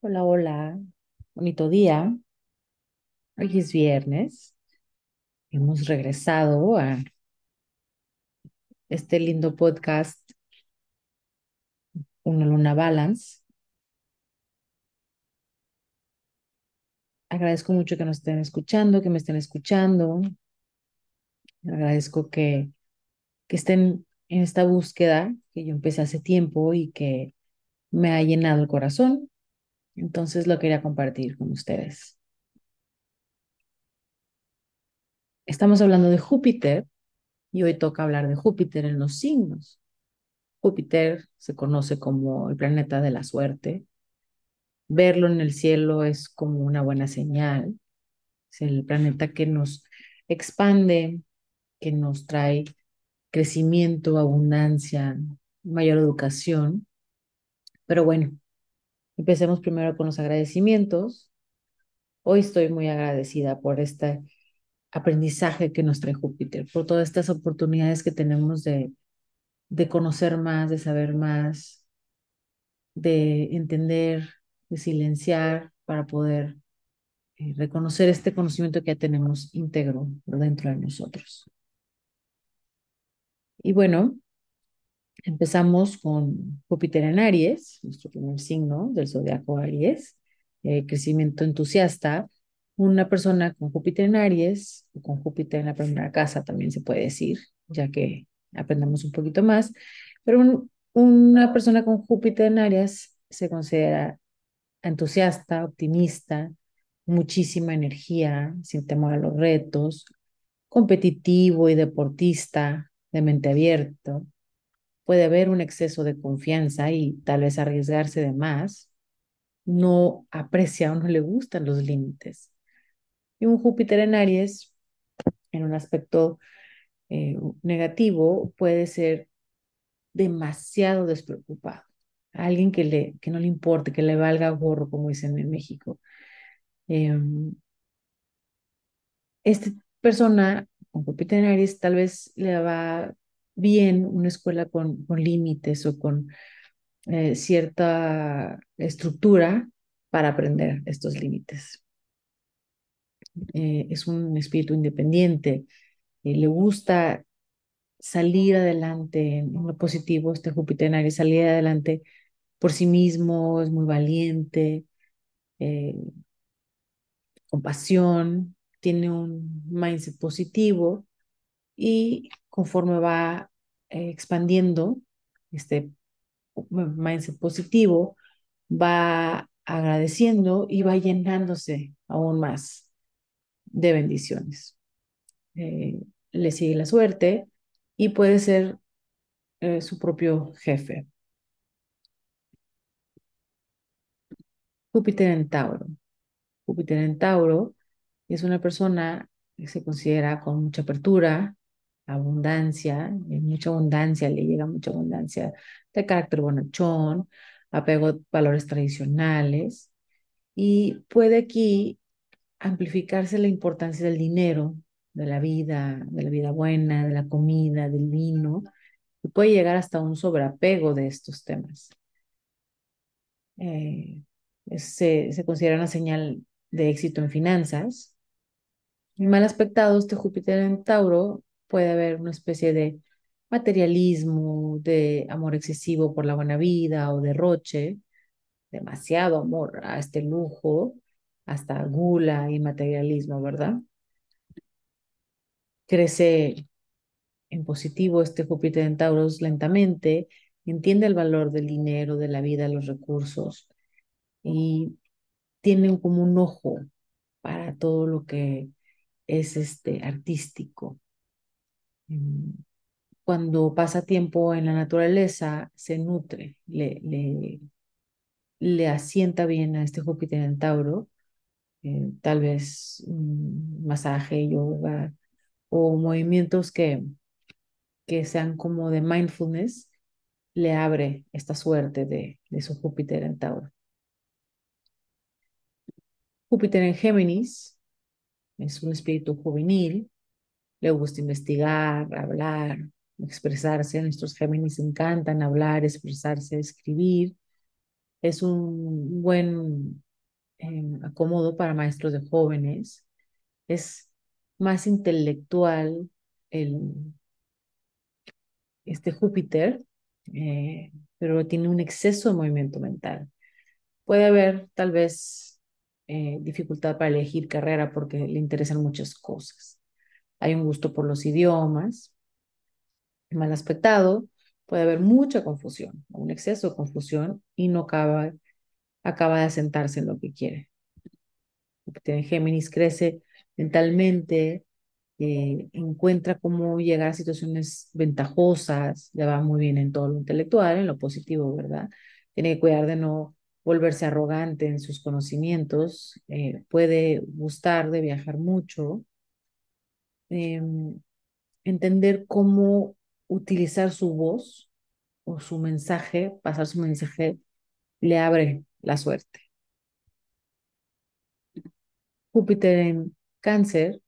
Hola, hola, bonito día. Hoy es viernes. Hemos regresado a este lindo podcast, Una Luna Balance. Agradezco mucho que nos estén escuchando, que me estén escuchando. Agradezco que, que estén en esta búsqueda que yo empecé hace tiempo y que me ha llenado el corazón. Entonces lo quería compartir con ustedes. Estamos hablando de Júpiter y hoy toca hablar de Júpiter en los signos. Júpiter se conoce como el planeta de la suerte. Verlo en el cielo es como una buena señal. Es el planeta que nos expande, que nos trae crecimiento, abundancia, mayor educación. Pero bueno, empecemos primero con los agradecimientos. Hoy estoy muy agradecida por este aprendizaje que nos trae Júpiter, por todas estas oportunidades que tenemos de, de conocer más, de saber más, de entender, de silenciar para poder eh, reconocer este conocimiento que ya tenemos íntegro dentro de nosotros. Y bueno, empezamos con Júpiter en Aries, nuestro primer signo del zodiaco Aries, eh, crecimiento entusiasta. Una persona con Júpiter en Aries, o con Júpiter en la primera casa también se puede decir, ya que aprendamos un poquito más, pero un, una persona con Júpiter en Aries se considera entusiasta, optimista, muchísima energía, sin temor a los retos, competitivo y deportista, de mente abierta. Puede haber un exceso de confianza y tal vez arriesgarse de más. No aprecia o no le gustan los límites. Y un Júpiter en Aries, en un aspecto eh, negativo, puede ser demasiado despreocupado. Alguien que, le, que no le importe, que le valga gorro, como dicen en México. Eh, esta persona con Júpiter en Aries tal vez le va bien una escuela con, con límites o con eh, cierta estructura para aprender estos límites. Eh, es un espíritu independiente, eh, le gusta salir adelante en lo positivo, este Júpiter en Aries, salir adelante por sí mismo, es muy valiente, con pasión, tiene un mindset positivo y conforme va eh, expandiendo este mindset positivo, va agradeciendo y va llenándose aún más de bendiciones. Eh, le sigue la suerte y puede ser eh, su propio jefe. Júpiter en Tauro. Júpiter en Tauro es una persona que se considera con mucha apertura, abundancia, mucha abundancia, le llega mucha abundancia de carácter bonachón, apego a valores tradicionales y puede aquí amplificarse la importancia del dinero, de la vida, de la vida buena, de la comida, del vino, y puede llegar hasta un sobreapego de estos temas. Eh, se, se considera una señal de éxito en finanzas. Mal aspectado, este Júpiter en Tauro puede haber una especie de materialismo, de amor excesivo por la buena vida o derroche, demasiado amor a este lujo, hasta gula y materialismo, ¿verdad? Crece en positivo este Júpiter en Tauros lentamente, entiende el valor del dinero, de la vida, los recursos y tiene como un ojo para todo lo que es este artístico. Mm, cuando pasa tiempo en la naturaleza, se nutre, le, le, le asienta bien a este Júpiter en Tauro, eh, tal vez un masaje, yoga o movimientos que, que sean como de mindfulness, le abre esta suerte de, de su Júpiter en Tauro. Júpiter en Géminis es un espíritu juvenil, le gusta investigar, hablar, expresarse. Nuestros Géminis encantan hablar, expresarse, escribir. Es un buen eh, acomodo para maestros de jóvenes. Es más intelectual el, este Júpiter, eh, pero tiene un exceso de movimiento mental. Puede haber tal vez eh, dificultad para elegir carrera porque le interesan muchas cosas. Hay un gusto por los idiomas. Mal aspectado, puede haber mucha confusión, un exceso de confusión y no acaba, acaba de asentarse en lo que quiere. En Géminis crece mentalmente, eh, encuentra cómo llegar a situaciones ventajosas, le va muy bien en todo lo intelectual, en lo positivo, ¿verdad? Tiene que cuidar de no volverse arrogante en sus conocimientos, eh, puede gustar de viajar mucho, em, entender cómo utilizar su voz o su mensaje, pasar su mensaje, le abre la suerte. Júpiter en cáncer,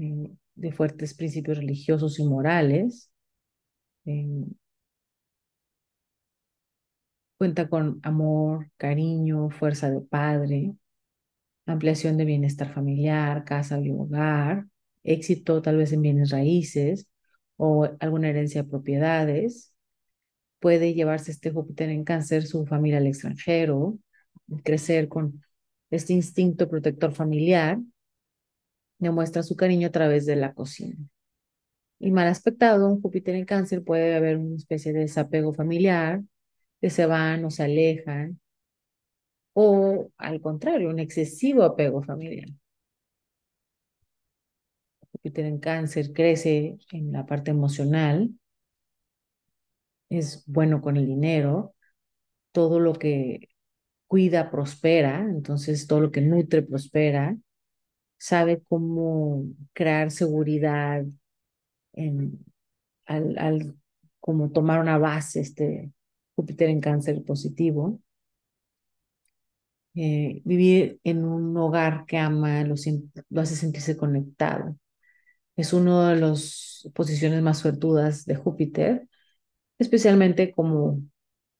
eh, de fuertes principios religiosos y morales, eh, cuenta con amor, cariño, fuerza de padre, ampliación de bienestar familiar, casa y hogar, éxito tal vez en bienes raíces o alguna herencia de propiedades. Puede llevarse este Júpiter en cáncer su familia al extranjero, crecer con este instinto protector familiar, demuestra su cariño a través de la cocina. Y mal aspectado, un Júpiter en cáncer puede haber una especie de desapego familiar, que se van o se alejan, o al contrario, un excesivo apego familiar. Júpiter en cáncer crece en la parte emocional, es bueno con el dinero, todo lo que cuida prospera, entonces todo lo que nutre prospera, sabe cómo crear seguridad en, al, al como tomar una base, este Júpiter en cáncer positivo. Eh, vivir en un hogar que ama lo, lo hace sentirse conectado. Es una de las posiciones más suertudas de Júpiter, especialmente como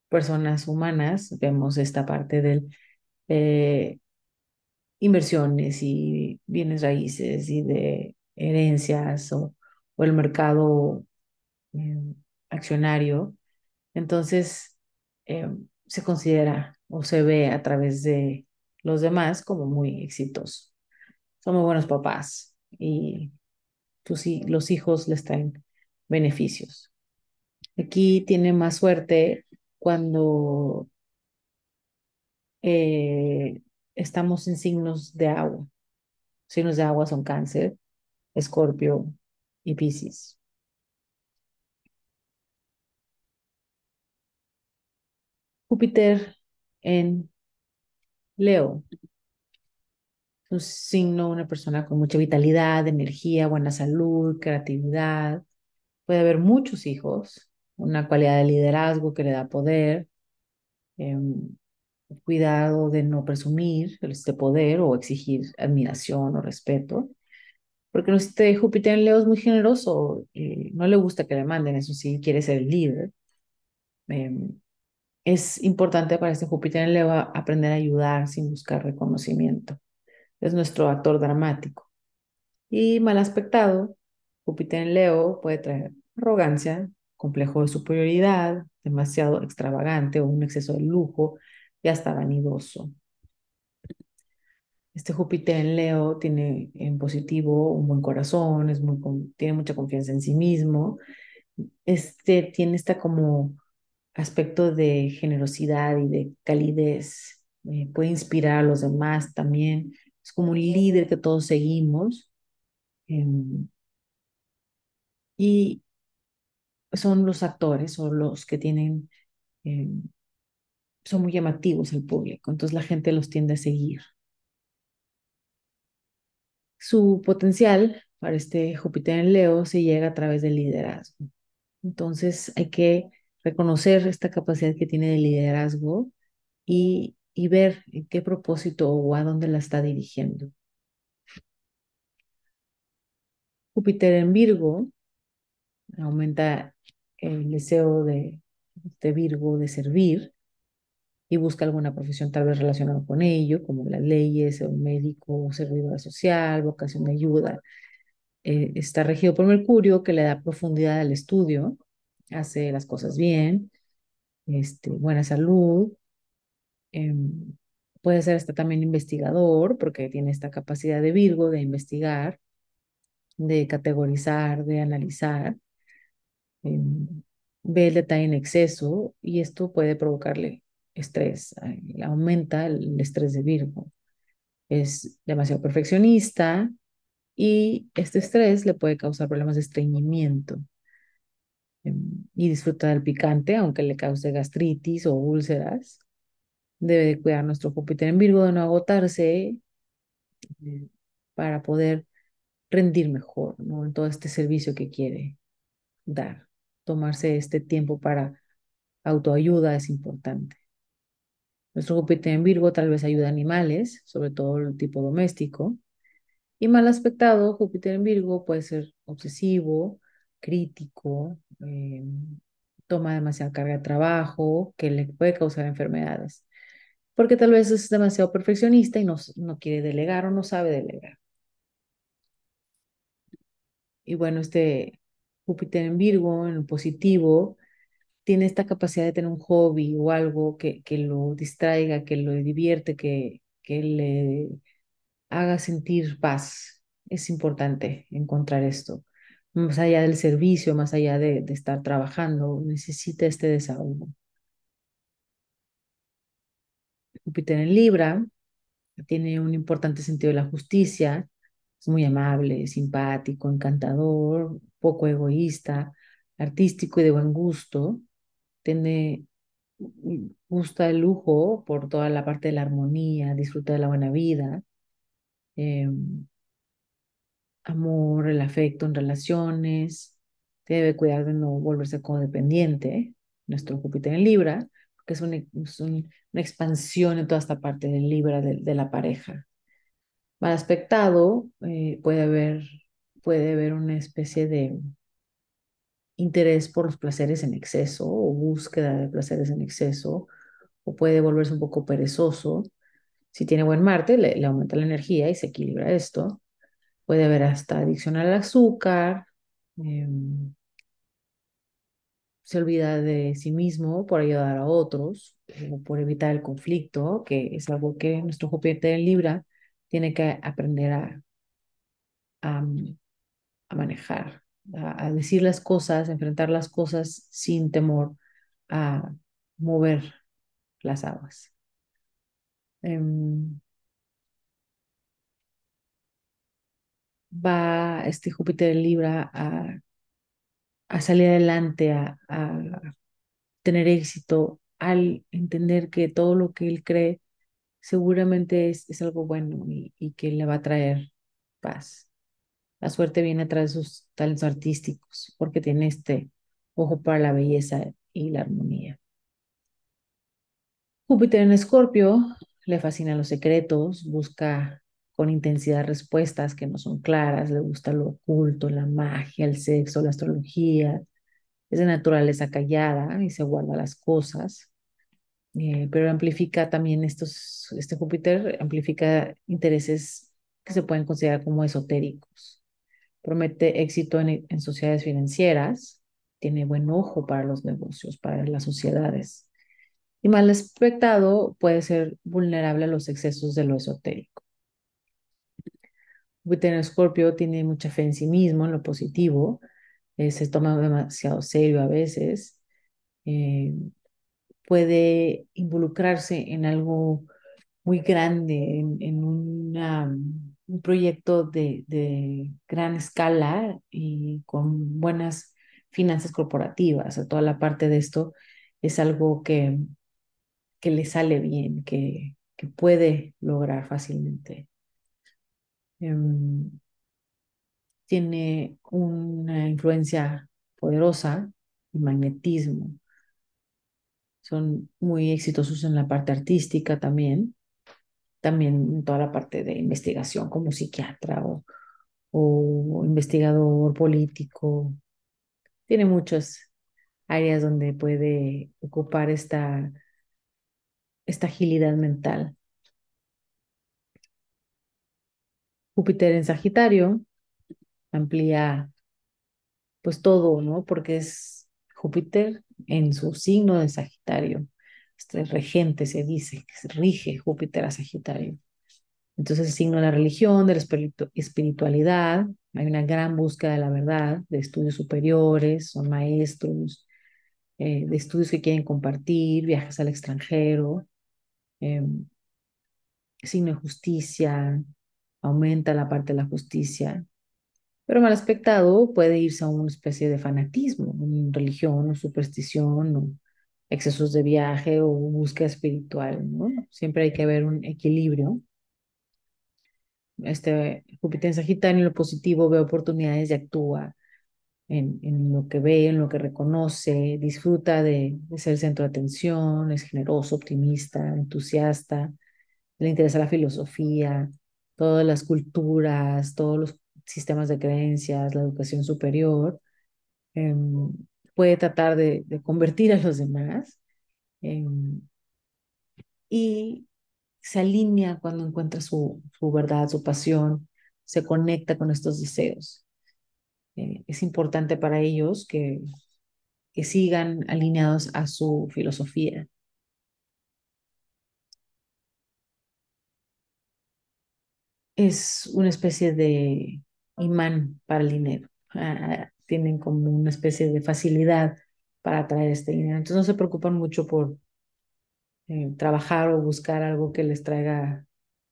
personas humanas, vemos esta parte del eh, inversiones y bienes raíces y de herencias o, el mercado eh, accionario. Entonces, eh, se considera o se ve a través de los demás como muy exitoso. Somos buenos papás y los hijos les traen beneficios. Aquí tiene más suerte cuando eh, estamos en signos de agua. Signos de agua son cáncer, escorpio y piscis. Júpiter en Leo. Un signo, una persona con mucha vitalidad, energía, buena salud, creatividad. Puede haber muchos hijos, una cualidad de liderazgo que le da poder, em, cuidado de no presumir este poder o exigir admiración o respeto, porque este Júpiter en Leo es muy generoso, y no le gusta que le manden, eso sí, quiere ser el líder. Em, es importante para este Júpiter en Leo aprender a ayudar sin buscar reconocimiento. Es nuestro actor dramático. Y mal aspectado, Júpiter en Leo puede traer arrogancia, complejo de superioridad, demasiado extravagante o un exceso de lujo, ya está vanidoso. Este Júpiter en Leo tiene en positivo un buen corazón, es muy, tiene mucha confianza en sí mismo. Este tiene esta como aspecto de generosidad y de calidez. Eh, puede inspirar a los demás también. Es como un líder que todos seguimos. Em, y son los actores o los que tienen em, son muy llamativos al público, entonces la gente los tiende a seguir. Su potencial para este Júpiter en Leo se llega a través del liderazgo. Entonces hay que reconocer esta capacidad que tiene de liderazgo y, y ver en qué propósito o a dónde la está dirigiendo. Júpiter en Virgo aumenta el deseo de, de Virgo de servir y busca alguna profesión tal vez relacionada con ello, como las leyes, un médico, servidor social, vocación de ayuda. Eh, está regido por Mercurio, que le da profundidad al estudio, hace las cosas bien, este, buena salud. Em, puede ser hasta también investigador, porque tiene esta capacidad de Virgo de investigar, de categorizar, de analizar. Em, ve el detalle en exceso y esto puede provocarle estrés, aumenta el estrés de Virgo. Es demasiado perfeccionista y este estrés le puede causar problemas de estreñimiento em, y disfruta del picante, aunque le cause gastritis o úlceras. Debe de cuidar nuestro Júpiter en Virgo de no agotarse eh, para poder rendir mejor ¿no? en todo este servicio que quiere dar. Tomarse este tiempo para autoayuda es importante. Nuestro Júpiter en Virgo tal vez ayuda a animales, sobre todo el tipo doméstico. Y mal aspectado, Júpiter en Virgo puede ser obsesivo, crítico, eh, toma demasiada carga de trabajo, que le puede causar enfermedades. Porque tal vez es demasiado perfeccionista y no, no quiere delegar o no sabe delegar. Y bueno, este Júpiter en Virgo, en positivo, tiene esta capacidad de tener un hobby o algo que, que lo distraiga, que lo divierte, que, que le haga sentir paz. Es importante encontrar esto. Más allá del servicio, más allá de, de estar trabajando, necesita este desahogo. Júpiter en Libra tiene un importante sentido de la justicia, es muy amable, simpático, encantador, poco egoísta, artístico y de buen gusto. Tiene, gusta el lujo por toda la parte de la armonía, disfruta de la buena vida, em, amor, el afecto en relaciones, debe cuidar de no volverse codependiente, nuestro Júpiter en Libra, porque es, una expansión en toda esta parte del Libra de, la pareja. Mal aspectado, eh, puede haber, puede haber una especie de interés por los placeres en exceso o búsqueda de placeres en exceso, o puede volverse un poco perezoso. Si tiene buen Marte, le, aumenta la energía y se equilibra esto. Puede haber hasta adicción al azúcar, em, se olvida de sí mismo por ayudar a otros o por evitar el conflicto, que es algo que nuestro Júpiter en Libra tiene que aprender a, a manejar a, decir las cosas, enfrentar las cosas sin temor a mover las aguas. Em, va este Júpiter Libra a, a salir adelante, a, tener éxito al entender que todo lo que él cree seguramente es, es algo bueno y, y, que le va a traer paz. La suerte viene a través de sus talentos artísticos, porque tiene este ojo para la belleza y la armonía. Júpiter en Escorpio le fascinan los secretos, busca con intensidad respuestas que no son claras, le gusta lo oculto, la magia, el sexo, la astrología, es de naturaleza callada y se guarda las cosas, eh, pero amplifica también estos, este Júpiter amplifica intereses que se pueden considerar como esotéricos promete éxito en, sociedades financieras, tiene buen ojo para los negocios, para las sociedades. Y mal aspectado puede ser vulnerable a los excesos de lo esotérico. Júpiter en Escorpio tiene mucha fe en sí mismo, en lo positivo, eh, se toma demasiado serio a veces, eh, puede involucrarse en algo muy grande, en, un proyecto de, gran escala y con buenas finanzas corporativas. toda la parte de esto es algo que, que le sale bien, que puede lograr fácilmente. Em, tiene una influencia poderosa y magnetismo. Son muy exitosos en la parte artística también también en toda la parte de investigación como psiquiatra o, o investigador político. Tiene muchas áreas donde puede ocupar esta esta agilidad mental. Júpiter en Sagitario amplía pues todo, ¿no? Porque es Júpiter en su signo de Sagitario. Este regente se dice que se rige Júpiter a Sagitario. Entonces, el signo de la religión, de la espiritualidad, hay una gran búsqueda de la verdad, de estudios superiores, son maestros, eh, de estudios que quieren compartir, viajes al extranjero, eh, signo de justicia, aumenta la parte de la justicia, pero mal aspectado puede irse a una especie de fanatismo, una religión o superstición o excesos de viaje o búsqueda espiritual. Siempre hay que haber un equilibrio. Este Júpiter en Sagitario, en lo positivo, ve oportunidades y actúa en, en, lo que ve, en lo que reconoce, disfruta de, de, ser centro de atención, es generoso, optimista, entusiasta, le interesa la filosofía, todas las culturas, todos los sistemas de creencias, la educación superior, eh, puede tratar de, convertir a los demás eh, y se alinea cuando encuentra su, su, verdad, su pasión, se conecta con estos deseos. Eh, es importante para ellos que, que sigan alineados a su filosofía. Es una especie de imán para el dinero. Ah, tienen como una especie de facilidad para atraer este dinero. Entonces no se preocupan mucho por eh, trabajar o buscar algo que les traiga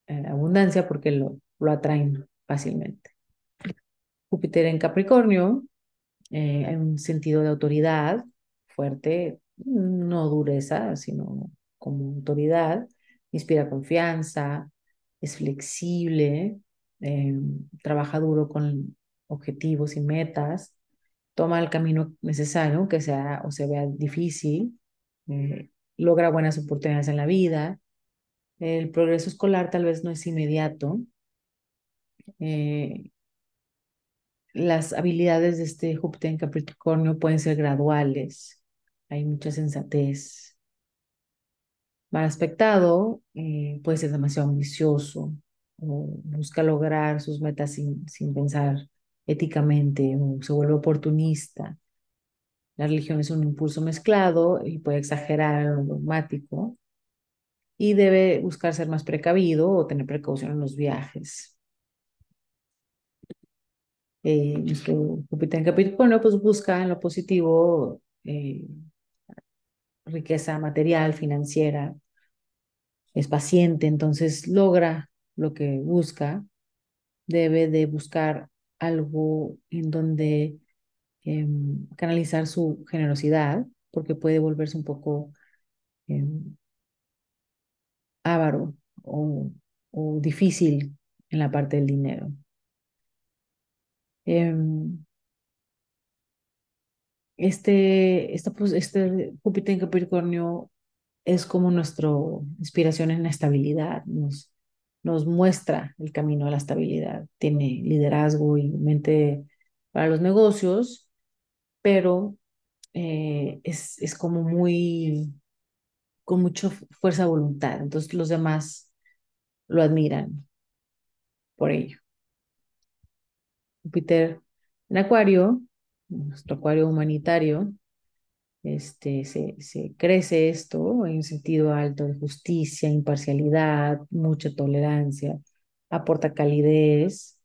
eh, abundancia porque lo, lo atraen fácilmente. Júpiter en Capricornio, eh, hay un sentido de autoridad fuerte, no dureza, sino como autoridad, inspira confianza, es flexible, eh, trabaja duro con objetivos y metas, toma el camino necesario, que sea o se vea difícil, eh, logra buenas oportunidades en la vida. El progreso escolar tal vez no es inmediato. Eh, las habilidades de este Júpiter en Capricornio pueden ser graduales. Hay mucha sensatez. Mal aspectado, eh, puede ser demasiado ambicioso, o busca lograr sus metas sin, sin pensar éticamente o se vuelve oportunista. La religión es un impulso mezclado y puede exagerar lo dogmático y debe buscar ser más precavido o tener precaución en los viajes. Eh, nuestro en Capricornio pues busca en lo positivo eh, riqueza material, financiera, es paciente, entonces logra lo que busca, debe de buscar algo en donde eh, canalizar su generosidad, porque puede volverse un poco eh, avaro o, o, difícil en la parte del dinero. Eh, este, este Júpiter en Capricornio es como nuestra inspiración en la estabilidad, nos, nos muestra el camino a la estabilidad, tiene liderazgo y mente para los negocios, pero eh, es, es como muy, con mucha fuerza de voluntad, entonces los demás lo admiran por ello. Júpiter en Acuario, nuestro Acuario humanitario, este, se, se, crece esto en un sentido alto de justicia, imparcialidad, mucha tolerancia, aporta calidez,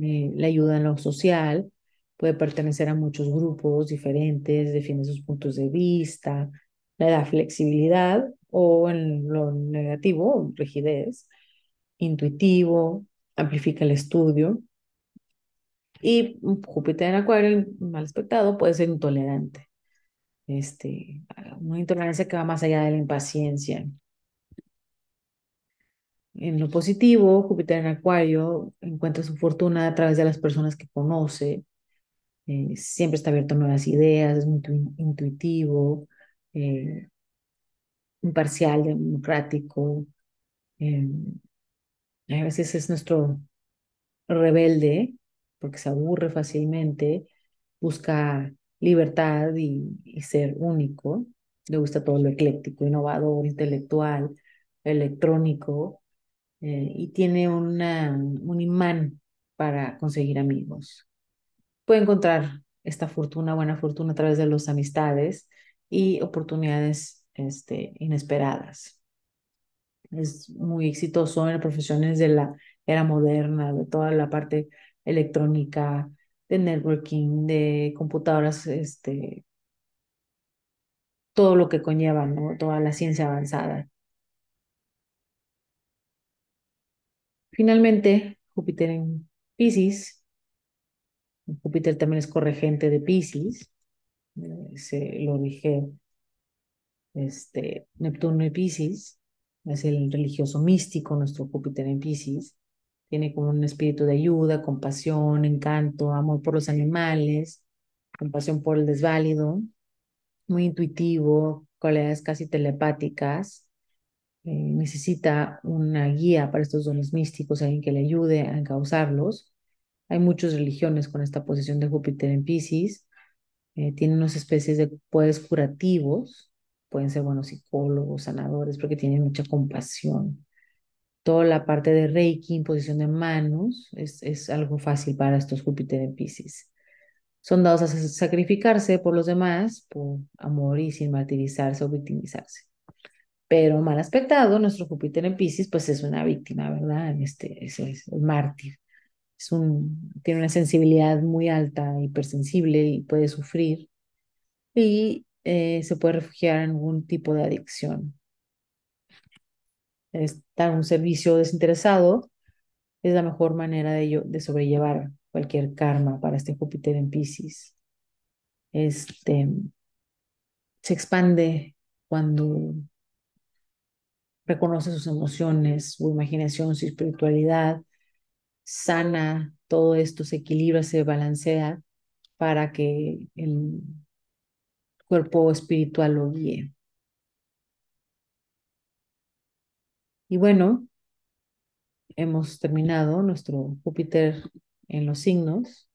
eh, le ayuda en lo social, puede pertenecer a muchos grupos diferentes, defiende sus puntos de vista, le da flexibilidad o en lo negativo, rigidez, intuitivo, amplifica el estudio. Y Júpiter en Acuario, mal aspectado, puede ser intolerante este, una intolerancia que va más allá de la impaciencia. En lo positivo, Júpiter en Acuario encuentra su fortuna a través de las personas que conoce, eh, siempre está abierto a nuevas ideas, es muy intuitivo, eh, imparcial, democrático. Eh, a veces es nuestro rebelde porque se aburre fácilmente, busca libertad y, ser único. le gusta todo lo ecléctico, innovador, intelectual, electrónico, eh, y tiene una, un imán para conseguir amigos. Puede encontrar esta fortuna, buena fortuna a través de las amistades y oportunidades este, inesperadas. Es muy exitoso en profesiones de la era moderna, de toda la parte electrónica, de networking, de computadoras, este, todo lo que conlleva, ¿no? Toda la ciencia avanzada. Finalmente, Júpiter en Pisces. Júpiter también es corregente de Pisces. Eh, se lo dije, este, Neptuno y Pisces. Es el religioso místico, nuestro Júpiter en Pisces. Tiene como un espíritu de ayuda, compasión, encanto, amor por los animales, compasión por el desválido, muy intuitivo, cualidades casi telepáticas. Eh, necesita una guía para estos dones místicos, alguien que le ayude a encauzarlos. Hay muchas religiones con esta posición de Júpiter en Pisces. Eh, tiene unas especies de poderes curativos, pueden ser buenos psicólogos, sanadores, porque tienen mucha compasión toda la parte de Reiki, imposición de manos, es, es algo fácil para estos Júpiter en Pisces. Son dados a sacrificarse por los demás, por amor y sin martirizarse o victimizarse. Pero mal aspectado, nuestro Júpiter en Pisces, pues es una víctima, ¿verdad? Este, es, es el mártir. Es un, tiene una sensibilidad muy alta, hipersensible y puede sufrir. Y eh, se puede refugiar en algún tipo de adicción dar un servicio desinteresado es la mejor manera de, de sobrellevar cualquier karma para este Júpiter en Pisces. Este, se expande cuando reconoce sus emociones, su imaginación, su espiritualidad, sana todo esto, se equilibra, se balancea para que el cuerpo espiritual lo guíe. Y bueno, hemos terminado nuestro Júpiter en los signos.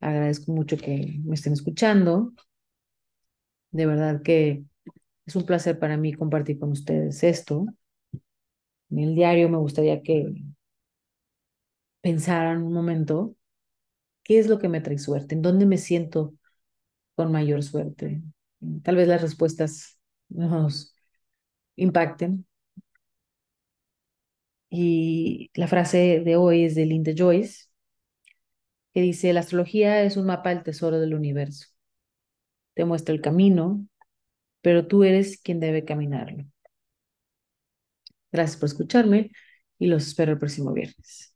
Agradezco mucho que me estén escuchando. De verdad que es un placer para mí compartir con ustedes esto. En el diario me gustaría que pensaran un momento qué es lo que me trae suerte, en dónde me siento con mayor suerte. Tal vez las respuestas nos impacten. Y la frase de hoy es de Linda Joyce, que dice, la astrología es un mapa del tesoro del universo. Te muestra el camino, pero tú eres quien debe caminarlo. Gracias por escucharme y los espero el próximo viernes.